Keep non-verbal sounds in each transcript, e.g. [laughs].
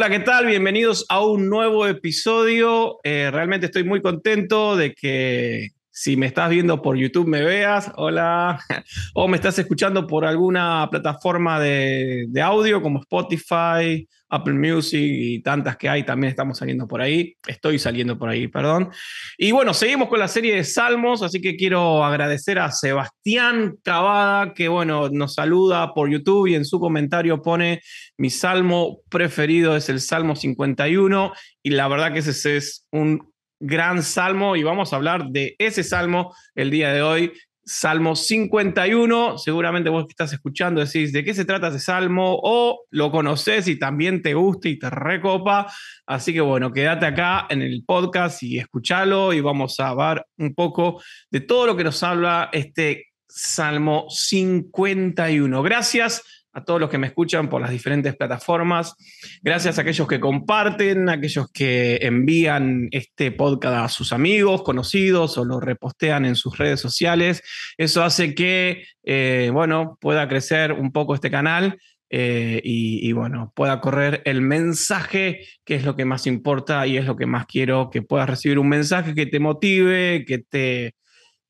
Hola, ¿qué tal? Bienvenidos a un nuevo episodio. Eh, realmente estoy muy contento de que si me estás viendo por YouTube me veas, hola, [laughs] o me estás escuchando por alguna plataforma de, audio como Spotify, Apple Music y tantas que hay, también estamos saliendo por ahí, estoy saliendo por ahí, perdón. Y bueno, seguimos con la serie de Salmos, así que quiero agradecer a Sebastián Cavada, que bueno, nos saluda por YouTube y en su comentario pone, mi salmo preferido es el Salmo 51, y la verdad que ese es un gran salmo y vamos a hablar de ese salmo el día de hoy, Salmo 51, seguramente vos que estás escuchando decís de qué se trata ese salmo o lo conoces y también te gusta y te recopa. Así que bueno, quédate acá en el podcast y escúchalo y vamos a ver un poco de todo lo que nos habla este Salmo 51. Gracias a todos los que me escuchan por las diferentes plataformas. Gracias a aquellos que comparten, a aquellos que envían este podcast a sus amigos, conocidos o lo repostean en sus redes sociales. Eso hace que, eh, bueno, pueda crecer un poco este canal. Eh, y, y, bueno, pueda correr el mensaje, que es lo que más importa y es lo que más quiero, que puedas recibir un mensaje que te motive, que te,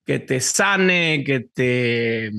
que te sane, que te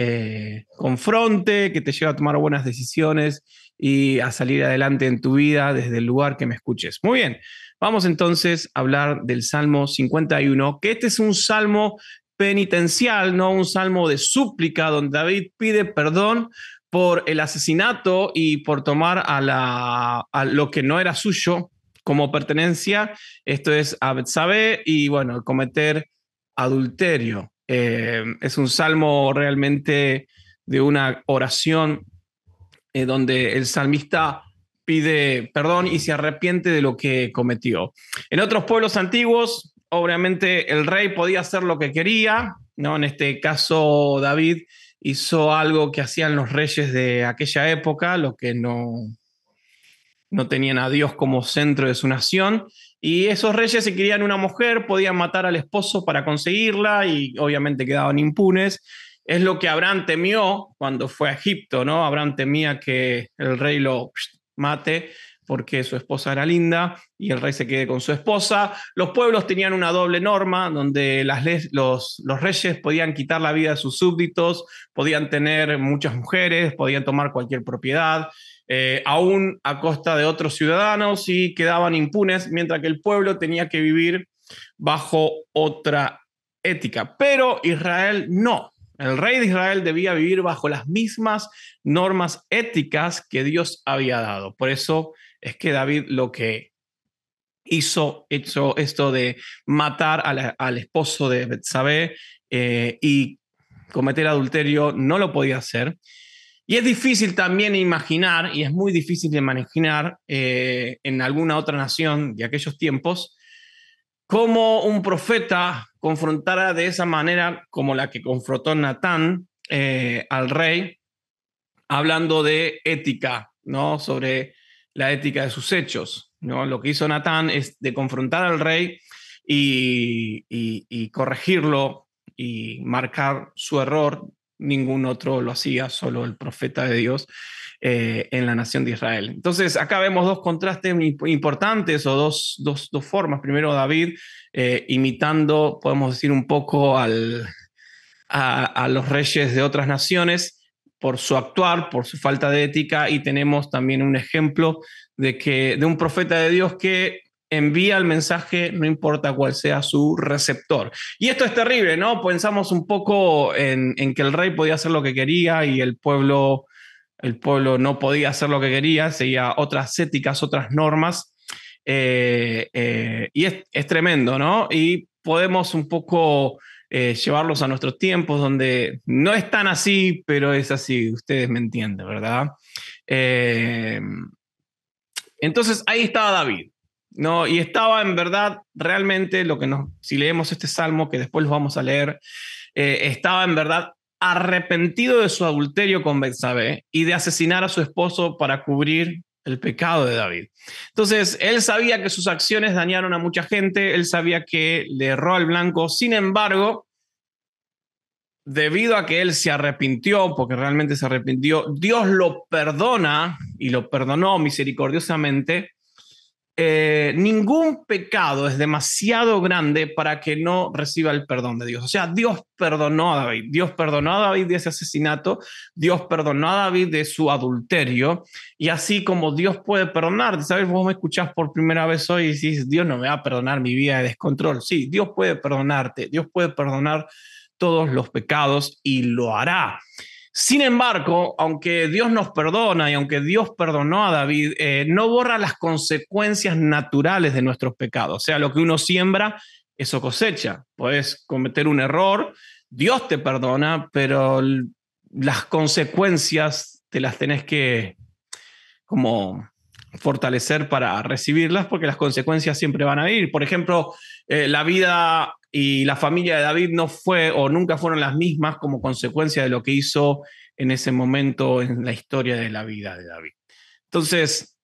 eh, confronte, que te lleve a tomar buenas decisiones y a salir adelante en tu vida desde el lugar que me escuches. Muy bien, vamos entonces a hablar del Salmo 51, que este es un salmo penitencial, no un salmo de súplica, donde David pide perdón por el asesinato y por tomar a, lo que no era suyo como pertenencia, esto es a Betsabé y bueno, cometer adulterio. Eh, es un salmo realmente de una oración eh, donde el salmista pide perdón y se arrepiente de lo que cometió. En otros pueblos antiguos, obviamente el rey podía hacer lo que quería, ¿no? En este caso, David hizo algo que hacían los reyes de aquella época, lo que no, no tenían a Dios como centro de su nación, y esos reyes, si querían una mujer, podían matar al esposo para conseguirla y obviamente quedaban impunes. Es lo que Abraham temió cuando fue a Egipto, ¿no? Abraham temía que el rey lo mate porque su esposa era linda y el rey se quede con su esposa. Los pueblos tenían una doble norma donde los, los reyes podían quitar la vida de sus súbditos, podían tener muchas mujeres, podían tomar cualquier propiedad. Eh, aún a costa de otros ciudadanos y quedaban impunes, mientras que el pueblo tenía que vivir bajo otra ética. Pero Israel no. El rey de Israel debía vivir bajo las mismas normas éticas que Dios había dado. Por eso es que David lo que hizo, hizo esto de matar al esposo de Betsabé eh, y cometer adulterio, no lo podía hacer. Y es difícil también imaginar, y es muy difícil de imaginar eh, en alguna otra nación de aquellos tiempos, cómo un profeta confrontara de esa manera como la que confrontó Natán eh, al rey, hablando de ética, ¿no? Sobre la ética de sus hechos, ¿no? Lo que hizo Natán es de confrontar al rey y, y corregirlo y marcar su error ningún otro lo hacía, solo el profeta de Dios eh, en la nación de Israel. Entonces, acá vemos dos contrastes importantes o dos, dos, dos formas. Primero, David eh, imitando, podemos decir, un poco al, a, a, los reyes de otras naciones por su actuar, por su falta de ética, y tenemos también un ejemplo de, que, de un profeta de Dios que envía el mensaje, no importa cuál sea su receptor. Y esto es terrible, ¿no? Pensamos un poco en, que el rey podía hacer lo que quería y el pueblo, el pueblo no podía hacer lo que quería, seguía otras éticas, otras normas. Eh, eh, y es, tremendo, ¿no? Y podemos un poco eh, llevarlos a nuestros tiempos donde no es tan así, pero es así, ustedes me entienden, ¿verdad? entonces ahí estaba David. No, y estaba en verdad realmente lo que nos, si leemos este salmo, que después lo vamos a leer, eh, estaba en verdad arrepentido de su adulterio con Betsabé y de asesinar a su esposo para cubrir el pecado de David. Entonces, él sabía que sus acciones dañaron a mucha gente, él sabía que le erró al blanco, sin embargo, debido a que él se arrepintió, porque realmente se arrepintió, Dios lo perdona y lo perdonó misericordiosamente. Eh, ningún pecado es demasiado grande para que no reciba el perdón de Dios. O sea, Dios perdonó a David, Dios perdonó a David de ese asesinato, Dios perdonó a David de su adulterio, y así como Dios puede perdonar, ¿sabes? Vos me escuchás por primera vez hoy y dices, Dios no me va a perdonar mi vida de descontrol. Sí, Dios puede perdonarte, Dios puede perdonar todos los pecados y lo hará. Sin embargo, aunque Dios nos perdona y aunque Dios perdonó a David, eh, no borra las consecuencias naturales de nuestros pecados. O sea, lo que uno siembra, eso cosecha. Puedes cometer un error, Dios te perdona, pero las consecuencias te las tenés que como fortalecer para recibirlas porque las consecuencias siempre van a ir. Por ejemplo, eh, la vida y la familia de David no fue o nunca fueron las mismas como consecuencia de lo que hizo en ese momento en la historia de la vida de David. Entonces,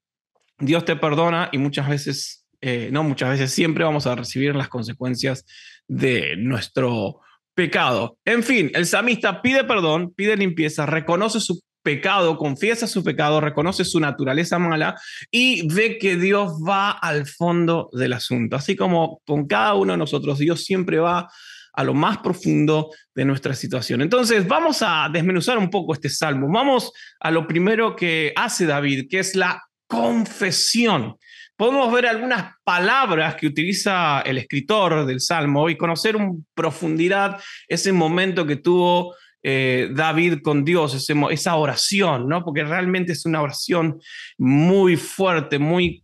Dios te perdona y muchas veces, eh, no muchas veces, siempre vamos a recibir las consecuencias de nuestro pecado. En fin, el samista pide perdón, pide limpieza, reconoce su pecado, confiesa su pecado, reconoce su naturaleza mala y ve que Dios va al fondo del asunto. Así como con cada uno de nosotros, Dios siempre va a lo más profundo de nuestra situación. Entonces, vamos a desmenuzar un poco este salmo. Vamos a lo primero que hace David, que es la confesión. Podemos ver algunas palabras que utiliza el escritor del salmo y conocer en profundidad ese momento que tuvo eh, David con Dios, esa oración, ¿no? Porque realmente es una oración muy fuerte, muy,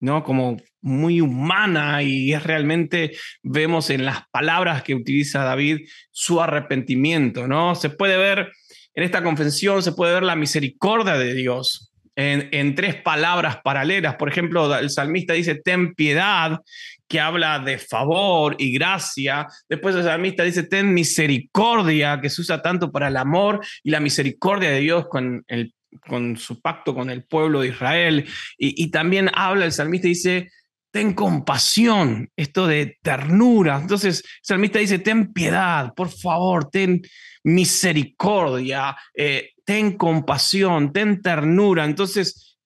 ¿no? Como muy humana y es realmente, vemos en las palabras que utiliza David su arrepentimiento, ¿no? Se puede ver en esta confesión, se puede ver la misericordia de Dios, en, tres palabras paralelas. Por ejemplo, el salmista dice, ten piedad, que habla de favor y gracia. Después el salmista dice, ten misericordia, que se usa tanto para el amor y la misericordia de Dios con, el, con su pacto con el pueblo de Israel. Y, también habla el salmista dice, ten compasión, esto de ternura. Entonces el salmista dice, ten piedad, por favor, ten misericordia, eh, ten compasión, ten ternura. Entonces,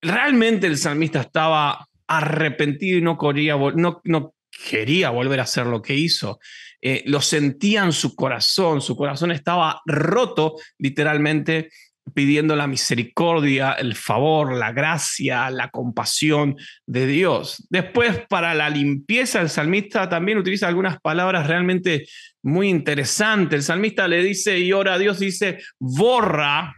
realmente el salmista estaba arrepentido y no quería, no, quería volver a hacer lo que hizo. Eh, lo sentía en su corazón, su corazón estaba roto literalmente pidiendo la misericordia, el favor, la gracia, la compasión de Dios. Después, para la limpieza, el salmista también utiliza algunas palabras realmente muy interesantes. El salmista le dice y ora a Dios, dice, borra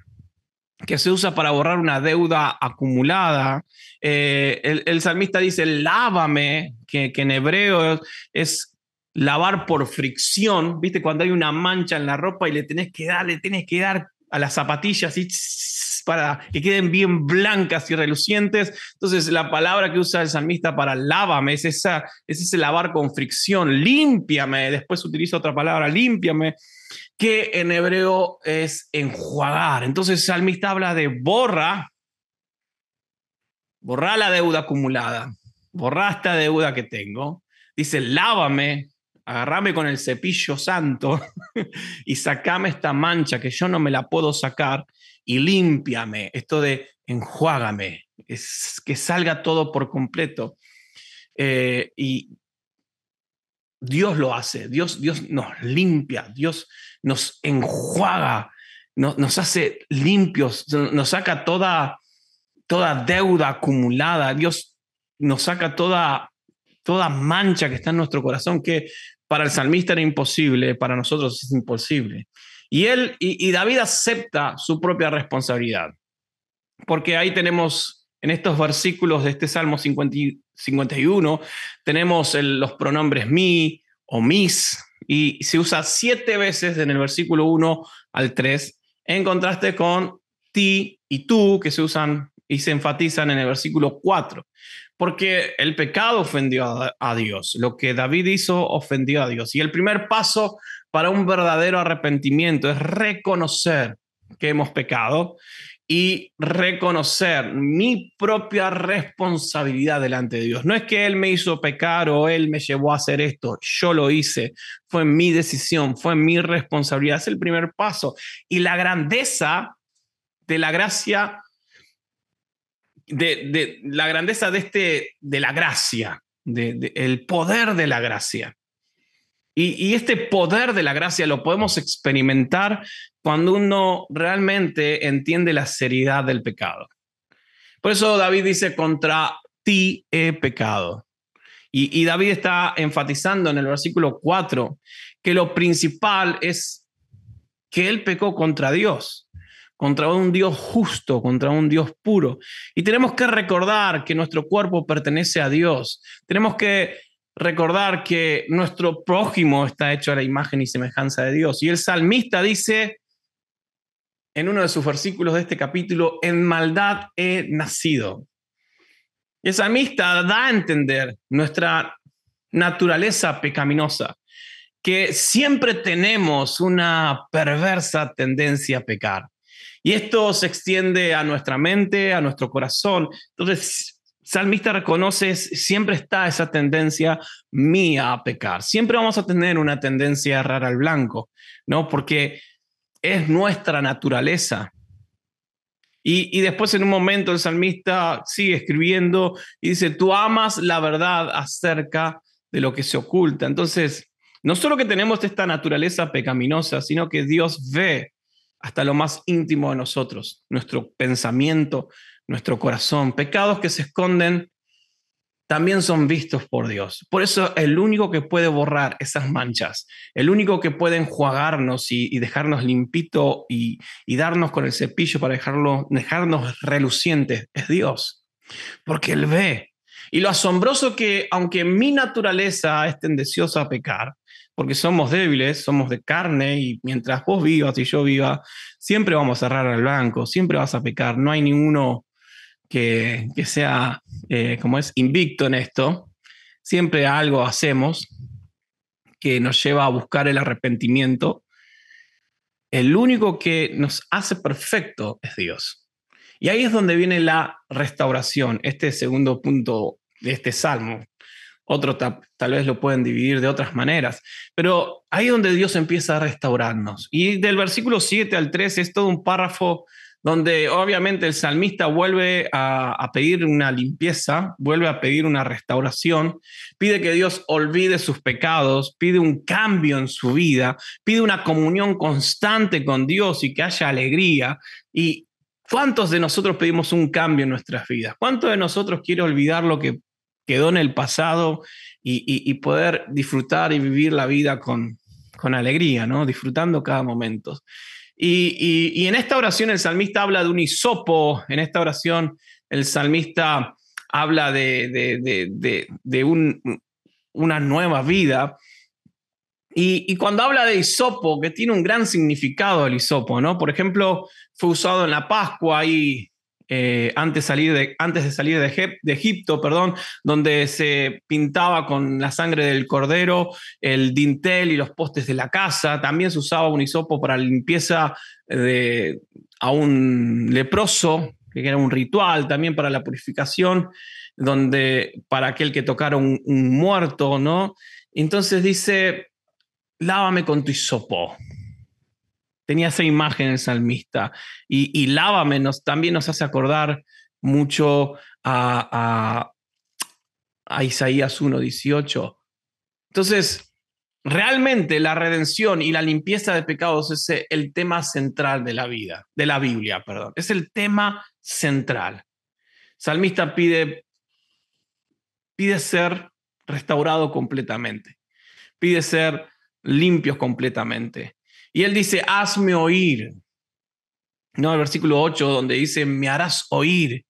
que se usa para borrar una deuda acumulada. Eh, el, salmista dice, lávame, que, en hebreo es lavar por fricción, ¿viste? Cuando hay una mancha en la ropa y le tenés que dar, le tenés que dar a las zapatillas y para que queden bien blancas y relucientes. Entonces, la palabra que usa el salmista para lávame es, esa, es ese lavar con fricción, límpiame. Después utiliza otra palabra, límpiame que en hebreo es enjuagar. Entonces el salmista habla de borra, borra la deuda acumulada, borra esta deuda que tengo. Dice, lávame, agarrame con el cepillo santo [laughs] y sacame esta mancha que yo no me la puedo sacar y límpiame. Esto de enjuágame, es que salga todo por completo. Eh, y Dios lo hace, Dios, Dios nos limpia, Dios nos enjuaga, nos hace limpios, nos saca toda, toda deuda acumulada, Dios nos saca toda, toda mancha que está en nuestro corazón, que para el salmista era imposible, para nosotros es imposible. Y él y, David acepta su propia responsabilidad, porque ahí tenemos en estos versículos de este Salmo 51, tenemos los pronombres mi o mis, y se usa siete veces en el versículo 1 al 3, en contraste con ti y tú, que se usan y se enfatizan en el versículo 4, porque el pecado ofendió a, Dios, lo que David hizo ofendió a Dios. Y el primer paso para un verdadero arrepentimiento es reconocer que hemos pecado y reconocer mi propia responsabilidad delante de Dios. No es que Él me hizo pecar o Él me llevó a hacer esto, yo lo hice, fue mi decisión, fue mi responsabilidad, es el primer paso. Y la grandeza de la gracia, de, la grandeza de, este, de la gracia, de, el poder de la gracia. Y, este poder de la gracia lo podemos experimentar cuando uno realmente entiende la seriedad del pecado. Por eso David dice, contra ti he pecado. Y, y David está enfatizando en el versículo 4 que lo principal es que él pecó contra Dios, contra un Dios justo, contra un Dios puro. Y tenemos que recordar que nuestro cuerpo pertenece a Dios. Tenemos que recordar que nuestro prójimo está hecho a la imagen y semejanza de Dios. Y el salmista dice en uno de sus versículos de este capítulo, en maldad he nacido. Y el salmista da a entender nuestra naturaleza pecaminosa, que siempre tenemos una perversa tendencia a pecar. Y esto se extiende a nuestra mente, a nuestro corazón. Entonces, salmista reconoce, siempre está esa tendencia mía a pecar. Siempre vamos a tener una tendencia a errar al blanco, ¿no? Porque es nuestra naturaleza. Y, y, después en un momento el salmista sigue escribiendo y dice, tú amas la verdad acerca de lo que se oculta. Entonces, no solo que tenemos esta naturaleza pecaminosa, sino que Dios ve hasta lo más íntimo de nosotros, nuestro pensamiento, nuestro corazón, pecados que se esconden también son vistos por Dios. Por eso el único que puede borrar esas manchas, el único que puede enjuagarnos y, dejarnos limpito y, darnos con el cepillo para dejarlo, dejarnos relucientes es Dios, porque Él ve. Y lo asombroso que, aunque mi naturaleza es tendenciosa a pecar, porque somos débiles, somos de carne y mientras vos vivas y yo viva, siempre vamos a cerrar al blanco, siempre vas a pecar, no hay ninguno que, sea, eh, como es, invicto en esto. Siempre algo hacemos que nos lleva a buscar el arrepentimiento. El único que nos hace perfecto es Dios. Y ahí es donde viene la restauración, este segundo punto de este salmo. Otro tal vez lo pueden dividir de otras maneras, pero ahí es donde Dios empieza a restaurarnos. Y del versículo 7 al 13 es todo un párrafo donde obviamente el salmista vuelve a, pedir una limpieza, vuelve a pedir una restauración, pide que Dios olvide sus pecados, pide un cambio en su vida, pide una comunión constante con Dios y que haya alegría. ¿Y cuántos de nosotros pedimos un cambio en nuestras vidas? ¿Cuántos de nosotros quiere olvidar lo que quedó en el pasado y, poder disfrutar y vivir la vida con, con alegría, ¿no? disfrutando cada momento? Y, en esta oración el salmista habla de un hisopo, en esta oración el salmista habla de, una nueva vida. Y, cuando habla de hisopo, que tiene un gran significado el hisopo, ¿no? Por ejemplo, fue usado en la Pascua y eh, antes, salir de, antes de salir de, Egipto, perdón, donde se pintaba con la sangre del cordero el dintel y los postes de la casa. También se usaba un hisopo para limpieza de, a un leproso, que era un ritual también para la purificación, donde para aquel que tocara un, un muerto, ¿no? Entonces dice, lávame con tu hisopo tenía esa imagen el salmista. Y, y lávame también nos hace acordar mucho a, a, Isaías 1.18. Entonces, realmente la redención y la limpieza de pecados es el tema central de la vida, de la Biblia, perdón. Es el tema central. Salmista pide, pide ser restaurado completamente, pide ser limpios completamente. Y él dice, hazme oír. No, el versículo 8, donde dice, me harás oír.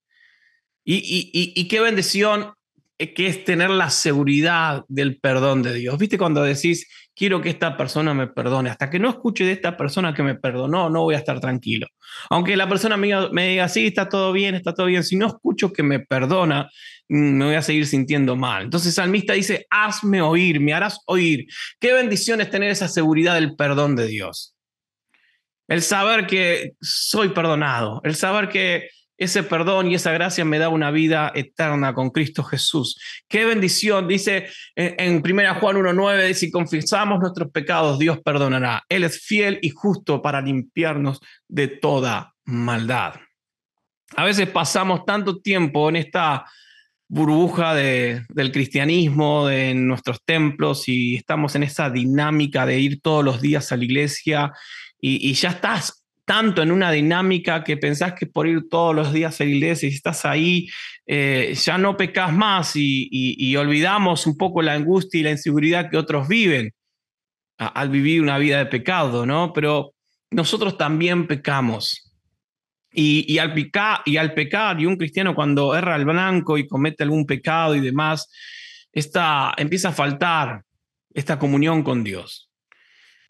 Y, y, y, qué bendición que es tener la seguridad del perdón de Dios. ¿Viste cuando decís, quiero que esta persona me perdone? Hasta que no escuche de esta persona que me perdonó, no voy a estar tranquilo. Aunque la persona me, me diga, sí, está todo bien, está todo bien. Si no escucho que me perdona, mm, me voy a seguir sintiendo mal. Entonces salmista dice, hazme oír, me harás oír. Qué bendición es tener esa seguridad del perdón de Dios. el saber que soy perdonado, el saber que ese perdón y esa gracia me da una vida eterna con Cristo Jesús. Qué bendición, dice en 1 Juan 1.9, si confesamos nuestros pecados, Dios perdonará. Él es fiel y justo para limpiarnos de toda maldad. A veces pasamos tanto tiempo en esta burbuja de, del cristianismo, de nuestros templos, y estamos en esa dinámica de ir todos los días a la iglesia y, y ya estás tanto en una dinámica que pensás que por ir todos los días a la iglesia y estás ahí, eh, ya no pecas más y, olvidamos un poco la angustia y la inseguridad que otros viven al vivir una vida de pecado, ¿no? Pero nosotros también pecamos. Y, al y al pecar, y un cristiano cuando erra al blanco y comete algún pecado y demás, está, empieza a faltar esta comunión con Dios.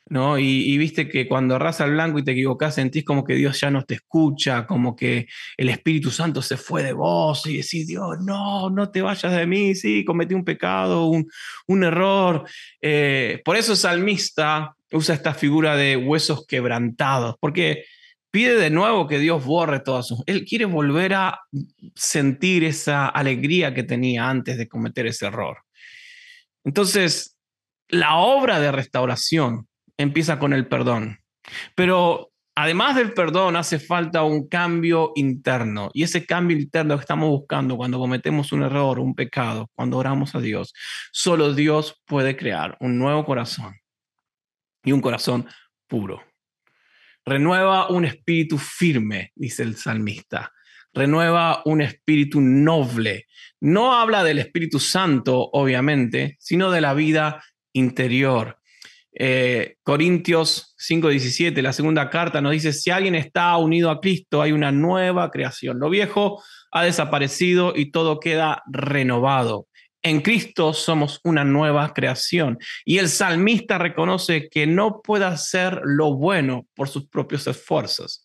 ¿No? Y, viste que cuando arrasa al blanco y te equivocás, sentís como que Dios ya no te escucha, como que el Espíritu Santo se fue de vos y decís, Dios, no, no te vayas de mí, sí, cometí un pecado, un, error. Eh, por eso el salmista usa esta figura de huesos quebrantados, porque pide de nuevo que Dios borre todo sus... Él quiere volver a sentir esa alegría que tenía antes de cometer ese error. Entonces, la obra de restauración empieza con el perdón. Pero además del perdón, hace falta un cambio interno. Y ese cambio interno que estamos buscando cuando cometemos un error, un pecado, cuando oramos a Dios, solo Dios puede crear un nuevo corazón y un corazón puro. Renueva un espíritu firme, dice el salmista. Renueva un espíritu noble. No habla del Espíritu Santo, obviamente, sino de la vida interior. Eh, Corintios 5:17, la segunda carta, nos dice, si alguien está unido a Cristo, hay una nueva creación. Lo viejo ha desaparecido y todo queda renovado. En Cristo somos una nueva creación. Y el salmista reconoce que no puede hacer lo bueno por sus propios esfuerzos.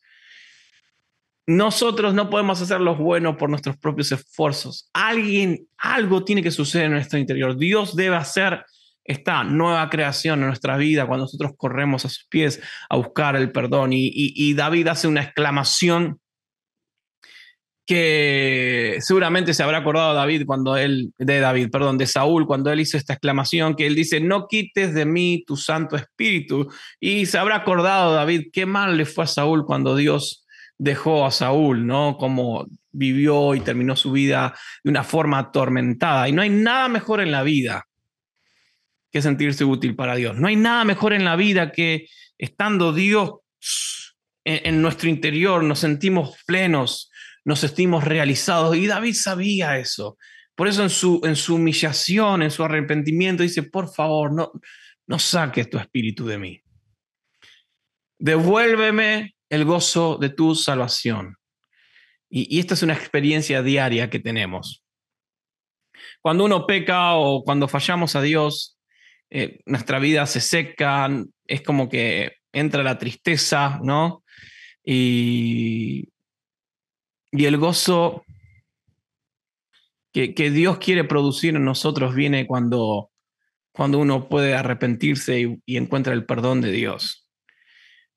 Nosotros no podemos hacer lo bueno por nuestros propios esfuerzos. Alguien, algo tiene que suceder en nuestro interior. Dios debe hacer esta nueva creación en nuestra vida cuando nosotros corremos a sus pies a buscar el perdón. Y, David hace una exclamación que seguramente se habrá acordado David cuando él, de David, perdón, de Saúl, cuando él hizo esta exclamación, que él dice, no quites de mí tu Santo Espíritu. Y se habrá acordado David qué mal le fue a Saúl cuando Dios dejó a Saúl, ¿no? Como vivió y terminó su vida de una forma atormentada. Y no hay nada mejor en la vida que sentirse útil para Dios. No hay nada mejor en la vida que estando Dios en, nuestro interior, nos sentimos plenos, nos sentimos realizados. Y David sabía eso. Por eso en su, en su humillación, en su arrepentimiento, dice, por favor, no, no saques tu espíritu de mí. Devuélveme el gozo de tu salvación. Y, y esta es una experiencia diaria que tenemos. Cuando uno peca o cuando fallamos a Dios, eh, nuestra vida se seca, es como que entra la tristeza, ¿no? Y, y el gozo que, Dios quiere producir en nosotros viene cuando, cuando uno puede arrepentirse y, y encuentra el perdón de Dios.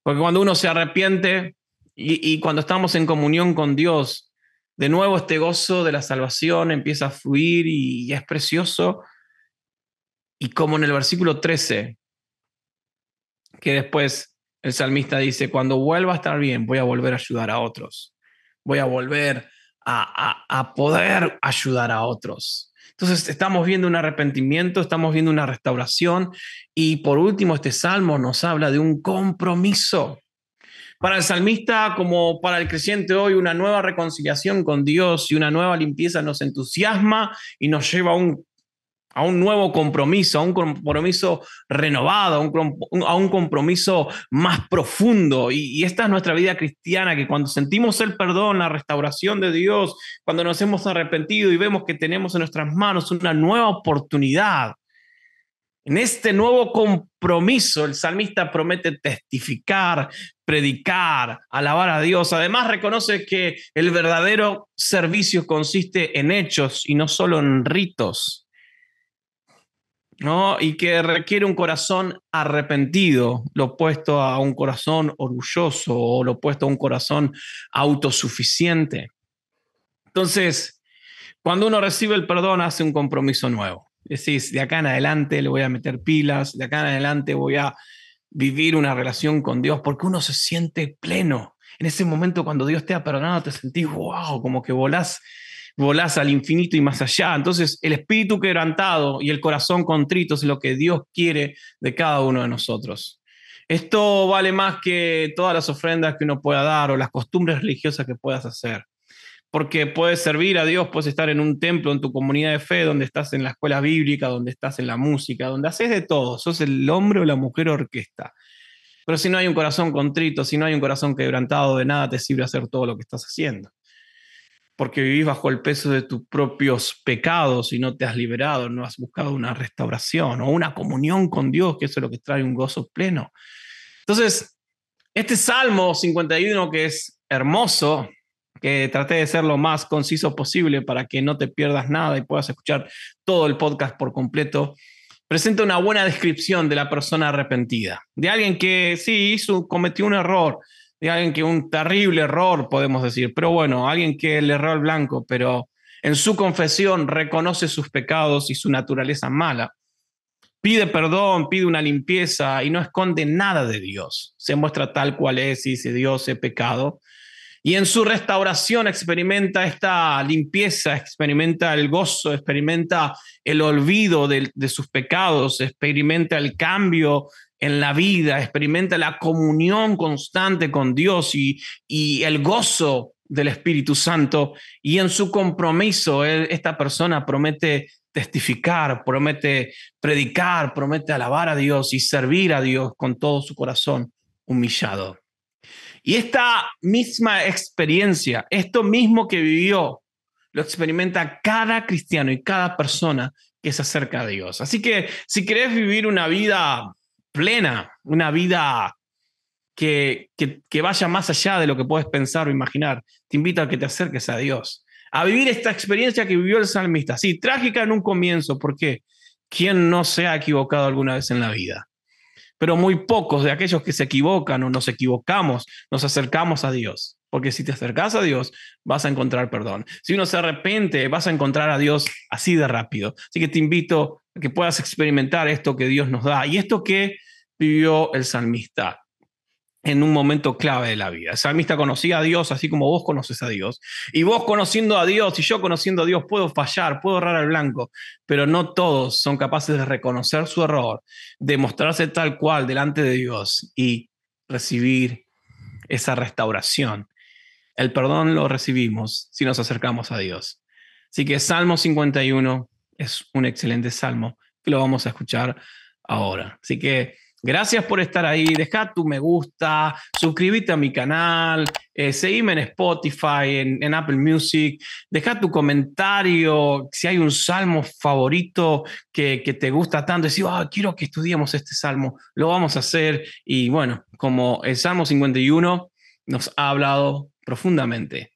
Porque cuando uno se arrepiente y, y cuando estamos en comunión con Dios, de nuevo este gozo de la salvación empieza a fluir y es precioso y como en el versículo 13, que después el salmista dice, cuando vuelva a estar bien, voy a volver a ayudar a otros. Voy a volver a, a, poder ayudar a otros. Entonces estamos viendo un arrepentimiento, estamos viendo una restauración y por último este salmo nos habla de un compromiso. Para el salmista, como para el creyente hoy, una nueva reconciliación con Dios y una nueva limpieza nos entusiasma y nos lleva a un a un nuevo compromiso, a un compromiso renovado, a un, compromiso más profundo. Y, esta es nuestra vida cristiana, que cuando sentimos el perdón, la restauración de Dios, cuando nos hemos arrepentido y vemos que tenemos en nuestras manos una nueva oportunidad, en este nuevo compromiso, el salmista promete testificar, predicar, alabar a Dios. Además, reconoce que el verdadero servicio consiste en hechos y no solo en ritos. ¿No? Y que requiere un corazón arrepentido, lo opuesto a un corazón orgulloso o lo opuesto a un corazón autosuficiente. Entonces, cuando uno recibe el perdón, hace un compromiso nuevo. Decís, de acá en adelante le voy a meter pilas, de acá en adelante voy a vivir una relación con Dios, porque uno se siente pleno. En ese momento, cuando Dios te ha perdonado, te sentís, wow, como que volás volás al infinito y más allá. Entonces, el espíritu quebrantado y el corazón contrito es lo que Dios quiere de cada uno de nosotros. Esto vale más que todas las ofrendas que uno pueda dar o las costumbres religiosas que puedas hacer. Porque puedes servir a Dios, puedes estar en un templo, en tu comunidad de fe, donde estás en la escuela bíblica, donde estás en la música, donde haces de todo. Sos el hombre o la mujer orquesta. Pero si no hay un corazón contrito, si no hay un corazón quebrantado, de nada te sirve hacer todo lo que estás haciendo porque vivís bajo el peso de tus propios pecados y no te has liberado, no has buscado una restauración o una comunión con Dios, que eso es lo que trae un gozo pleno. Entonces, este Salmo 51, que es hermoso, que traté de ser lo más conciso posible para que no te pierdas nada y puedas escuchar todo el podcast por completo, presenta una buena descripción de la persona arrepentida, de alguien que sí hizo, cometió un error, de alguien que un terrible error, podemos decir, pero bueno, alguien que le erró al blanco, pero en su confesión reconoce sus pecados y su naturaleza mala. Pide perdón, pide una limpieza y no esconde nada de Dios. Se muestra tal cual es y dice Dios he pecado. Y en su restauración experimenta esta limpieza, experimenta el gozo, experimenta el olvido de, de sus pecados, experimenta el cambio en la vida, experimenta la comunión constante con Dios y, el gozo del Espíritu Santo. Y en su compromiso, esta persona promete testificar, promete predicar, promete alabar a Dios y servir a Dios con todo su corazón humillado. Y esta misma experiencia, esto mismo que vivió, lo experimenta cada cristiano y cada persona que se acerca a Dios. Así que si querés vivir una vida plena, una vida que, que, vaya más allá de lo que puedes pensar o imaginar. Te invito a que te acerques a Dios, a vivir esta experiencia que vivió el salmista. Sí, trágica en un comienzo, porque ¿quién no se ha equivocado alguna vez en la vida? Pero muy pocos de aquellos que se equivocan o nos equivocamos, nos acercamos a Dios. Porque si te acercas a Dios, vas a encontrar perdón. Si uno se arrepiente, vas a encontrar a Dios así de rápido. Así que te invito que puedas experimentar esto que Dios nos da y esto que vivió el salmista en un momento clave de la vida. El salmista conocía a Dios así como vos conoces a Dios. Y vos conociendo a Dios y yo conociendo a Dios puedo fallar, puedo errar al blanco, pero no todos son capaces de reconocer su error, de mostrarse tal cual delante de Dios y recibir esa restauración. El perdón lo recibimos si nos acercamos a Dios. Así que Salmo 51 es un excelente salmo que lo vamos a escuchar ahora. Así que gracias por estar ahí. Deja tu me gusta, suscríbete a mi canal, eh, seguime en Spotify, en, Apple Music. Deja tu comentario si hay un salmo favorito que, te gusta tanto. Decir, ah, quiero que estudiemos este salmo. Lo vamos a hacer. Y bueno, como el Salmo 51 nos ha hablado profundamente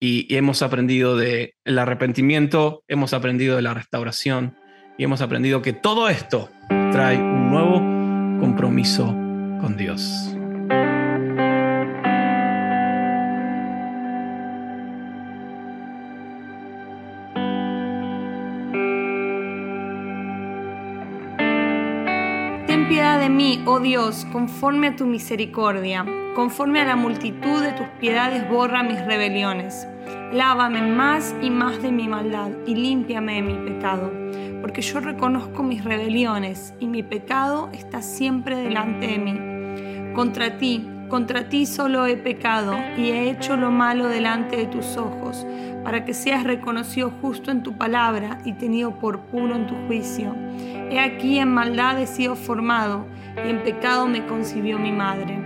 y, hemos aprendido del arrepentimiento, hemos aprendido de la restauración y hemos aprendido que todo esto trae un nuevo compromiso con Dios. Ten piedad de mí, oh Dios, conforme a tu misericordia Conforme a la multitud de tus piedades borra mis rebeliones. Lávame más y más de mi maldad y límpiame de mi pecado, porque yo reconozco mis rebeliones y mi pecado está siempre delante de mí. Contra ti, contra ti solo he pecado y he hecho lo malo delante de tus ojos, para que seas reconocido justo en tu palabra y tenido por puro en tu juicio. He aquí en maldad he sido formado y en pecado me concibió mi madre.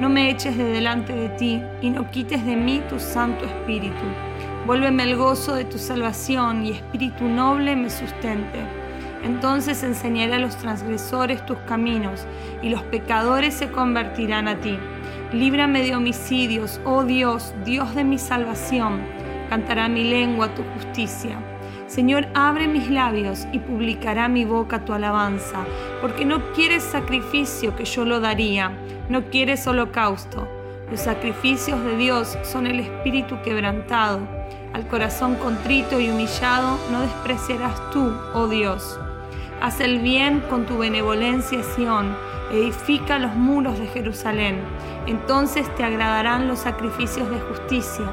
No me eches de delante de ti y no quites de mí tu santo espíritu. Vuélveme el gozo de tu salvación y espíritu noble me sustente. Entonces enseñaré a los transgresores tus caminos y los pecadores se convertirán a ti. Líbrame de homicidios, oh Dios, Dios de mi salvación. Cantará mi lengua tu justicia. Señor, abre mis labios y publicará mi boca tu alabanza, porque no quieres sacrificio que yo lo daría, no quieres holocausto. Los sacrificios de Dios son el espíritu quebrantado. Al corazón contrito y humillado no despreciarás tú, oh Dios. Haz el bien con tu benevolencia, Sión, edifica los muros de Jerusalén. Entonces te agradarán los sacrificios de justicia,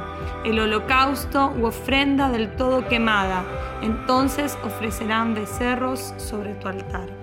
el holocausto u ofrenda del todo quemada. Entonces ofrecerán becerros sobre tu altar.